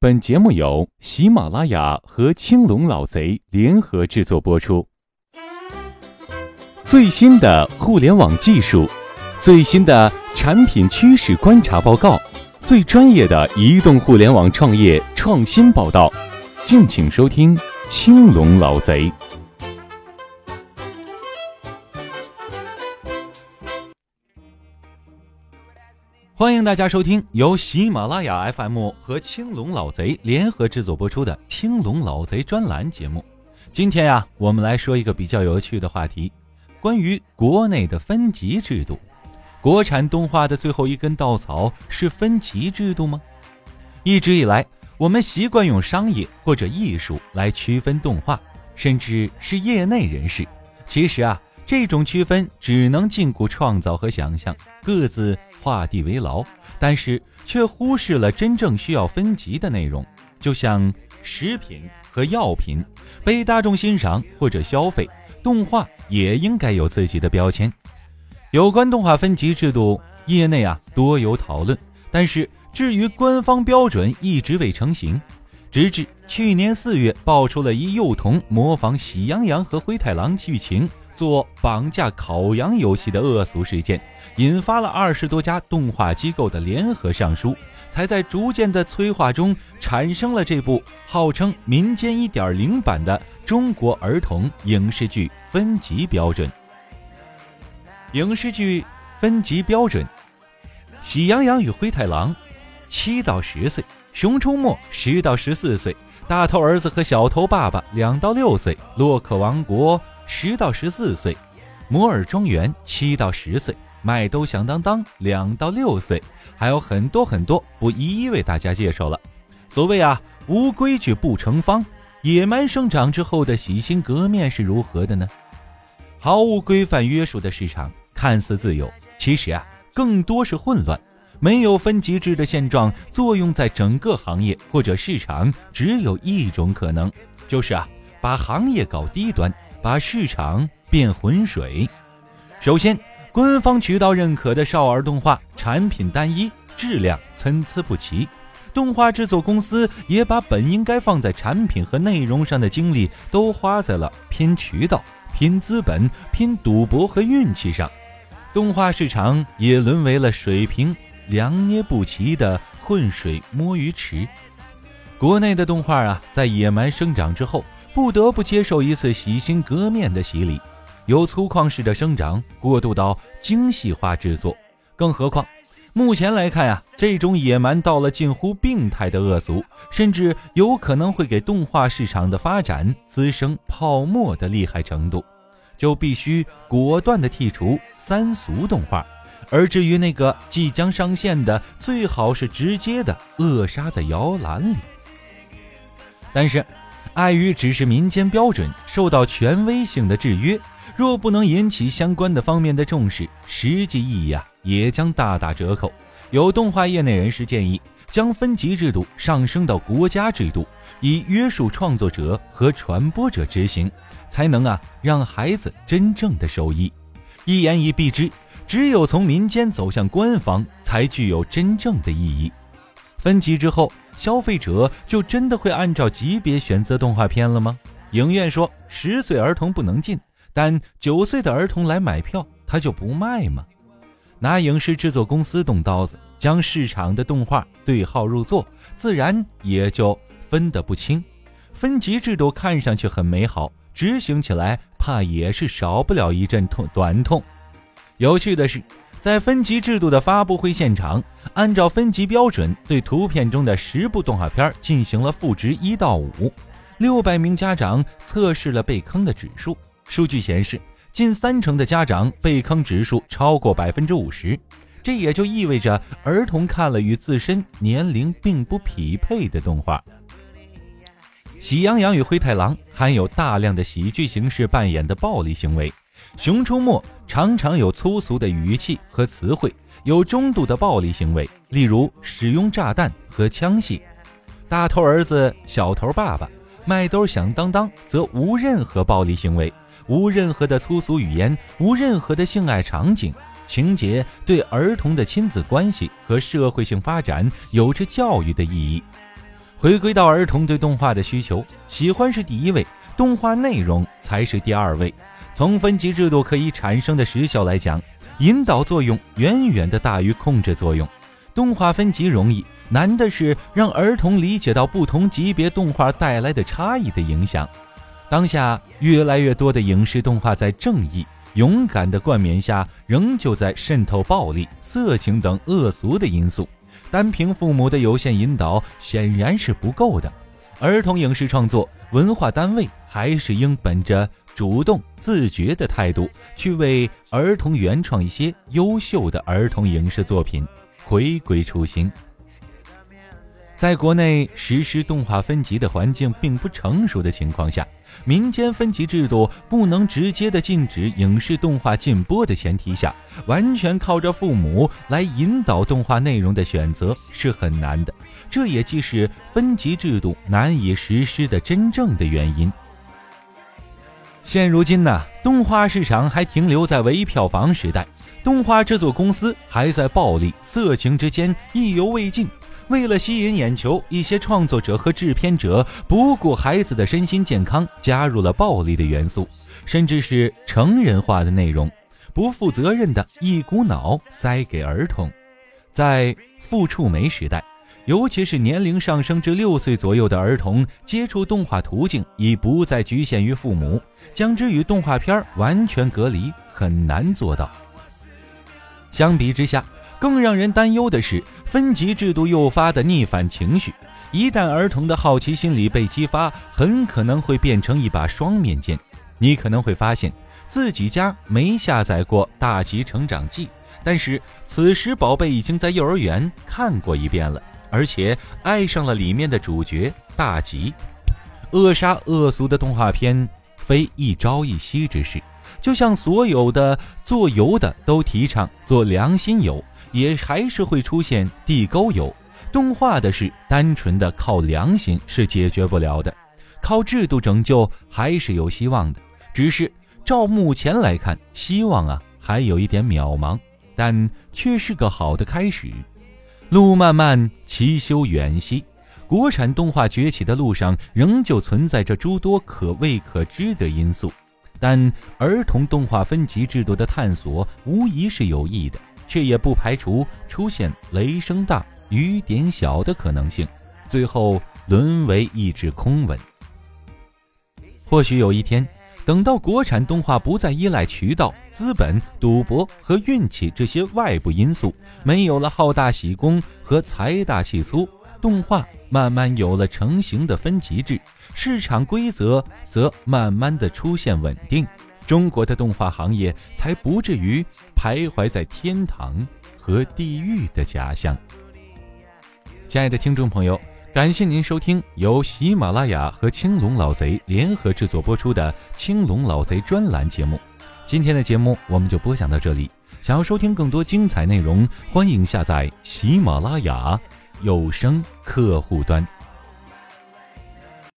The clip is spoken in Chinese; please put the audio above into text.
本节目由喜马拉雅和青龙老贼联合制作播出。最新的互联网技术，最新的产品趋势观察报告，最专业的移动互联网创业创新报道，敬请收听青龙老贼。欢迎大家收听由喜马拉雅 FM 和青龙老贼联合制作播出的《青龙老贼》专栏节目。今天呀，我们来说一个比较有趣的话题，关于国内的分级制度。国产动画的最后一根稻草是分级制度吗？一直以来，我们习惯用商业或者艺术来区分动画，甚至是业内人士。其实啊，这种区分只能禁锢创造和想象，各自。画地为牢，但是却忽视了真正需要分级的内容。就像食品和药品被大众欣赏或者消费，动画也应该有自己的标签。有关动画分级制度，业内啊多有讨论，但是至于官方标准一直未成型。直至去年四月，爆出了一幼童模仿《喜羊羊和灰太狼》剧情。做绑架烤羊游戏的恶俗事件，引发了二十多家动画机构的联合上书，才在逐渐的催化中产生了这部号称民间一点零版的中国儿童影视剧分级标准。影视剧分级标准：《喜羊羊与灰太狼》七到十岁，《熊出没》十到十四岁，《大头儿子和小头爸爸》两到六岁，《洛克王国》。十到十四岁，摩尔庄园七到十岁，麦兜响当当两到六岁，还有很多很多，不一一为大家介绍了。所谓啊，无规矩不成方。野蛮生长之后的洗心革面是如何的呢？毫无规范约束的市场，看似自由，其实啊，更多是混乱。没有分级制的现状，作用在整个行业或者市场，只有一种可能，就是啊，把行业搞低端。把市场变浑水。首先，官方渠道认可的少儿动画产品单一，质量参差不齐。动画制作公司也把本应该放在产品和内容上的精力，都花在了拼渠道、拼资本、拼赌博和运气上。动画市场也沦为了水平良捏不齐的浑水摸鱼池。国内的动画啊，在野蛮生长之后。不得不接受一次洗心革面的洗礼，由粗犷式的生长过渡到精细化制作。更何况，目前来看呀，这种野蛮到了近乎病态的恶俗，甚至有可能会给动画市场的发展滋生泡沫的厉害程度，就必须果断地剔除三俗动画。而至于那个即将上线的，最好是直接的扼杀在摇篮里。但是。碍于只是民间标准，受到权威性的制约，若不能引起相关的方面的重视，实际意义啊也将大打折扣。有动画业内人士建议，将分级制度上升到国家制度，以约束创作者和传播者执行，才能啊让孩子真正的受益。一言以蔽之，只有从民间走向官方，才具有真正的意义。分级之后。消费者就真的会按照级别选择动画片了吗？影院说十岁儿童不能进，但九岁的儿童来买票，他就不卖吗？拿影视制作公司动刀子，将市场的动画对号入座，自然也就分得不清。分级制度看上去很美好，执行起来怕也是少不了一阵痛短痛。有趣的是。在分级制度的发布会现场，按照分级标准，对图片中的十部动画片进行了赋值一到五。六百名家长测试了被坑的指数，数据显示，近三成的家长被坑指数超过百分之五十。这也就意味着儿童看了与自身年龄并不匹配的动画。《喜羊羊与灰太狼》含有大量的喜剧形式扮演的暴力行为。《熊出没》常常有粗俗的语气和词汇，有中度的暴力行为，例如使用炸弹和枪械。大头儿子、小头爸爸、麦兜响当当则无任何暴力行为，无任何的粗俗语言，无任何的性爱场景。情节对儿童的亲子关系和社会性发展有着教育的意义。回归到儿童对动画的需求，喜欢是第一位，动画内容才是第二位。从分级制度可以产生的实效来讲，引导作用远远的大于控制作用。动画分级容易，难的是让儿童理解到不同级别动画带来的差异的影响。当下越来越多的影视动画在正义、勇敢的冠冕下，仍旧在渗透暴力、色情等恶俗的因素。单凭父母的有限引导显然是不够的。儿童影视创作，文化单位还是应本着。主动自觉的态度，去为儿童原创一些优秀的儿童影视作品，回归初心。在国内实施动画分级的环境并不成熟的情况下，民间分级制度不能直接的禁止影视动画禁播的前提下，完全靠着父母来引导动画内容的选择是很难的。这也既是分级制度难以实施的真正的原因。现如今呢，动画市场还停留在唯票房时代，动画制作公司还在暴力、色情之间意犹未尽。为了吸引眼球，一些创作者和制片者不顾孩子的身心健康，加入了暴力的元素，甚至是成人化的内容，不负责任的一股脑塞给儿童。在傅触媒时代。尤其是年龄上升至六岁左右的儿童，接触动画途径已不再局限于父母，将之与动画片完全隔离很难做到。相比之下，更让人担忧的是分级制度诱发的逆反情绪。一旦儿童的好奇心理被激发，很可能会变成一把双面剑。你可能会发现自己家没下载过《大吉成长记》，但是此时宝贝已经在幼儿园看过一遍了。而且爱上了里面的主角大吉，扼杀恶俗的动画片非一朝一夕之事。就像所有的做油的都提倡做良心油，也还是会出现地沟油。动画的事，单纯的靠良心是解决不了的，靠制度拯救还是有希望的。只是照目前来看，希望啊还有一点渺茫，但却是个好的开始。路漫漫其修远兮，国产动画崛起的路上仍旧存在着诸多可未可知的因素，但儿童动画分级制度的探索无疑是有益的，却也不排除出现雷声大雨点小的可能性，最后沦为一纸空文。或许有一天。等到国产动画不再依赖渠道、资本、赌博和运气这些外部因素，没有了好大喜功和财大气粗，动画慢慢有了成型的分级制，市场规则则慢慢的出现稳定，中国的动画行业才不至于徘徊在天堂和地狱的假象。亲爱的听众朋友。感谢您收听由喜马拉雅和青龙老贼联合制作播出的《青龙老贼》专栏节目。今天的节目我们就播讲到这里。想要收听更多精彩内容，欢迎下载喜马拉雅有声客户端。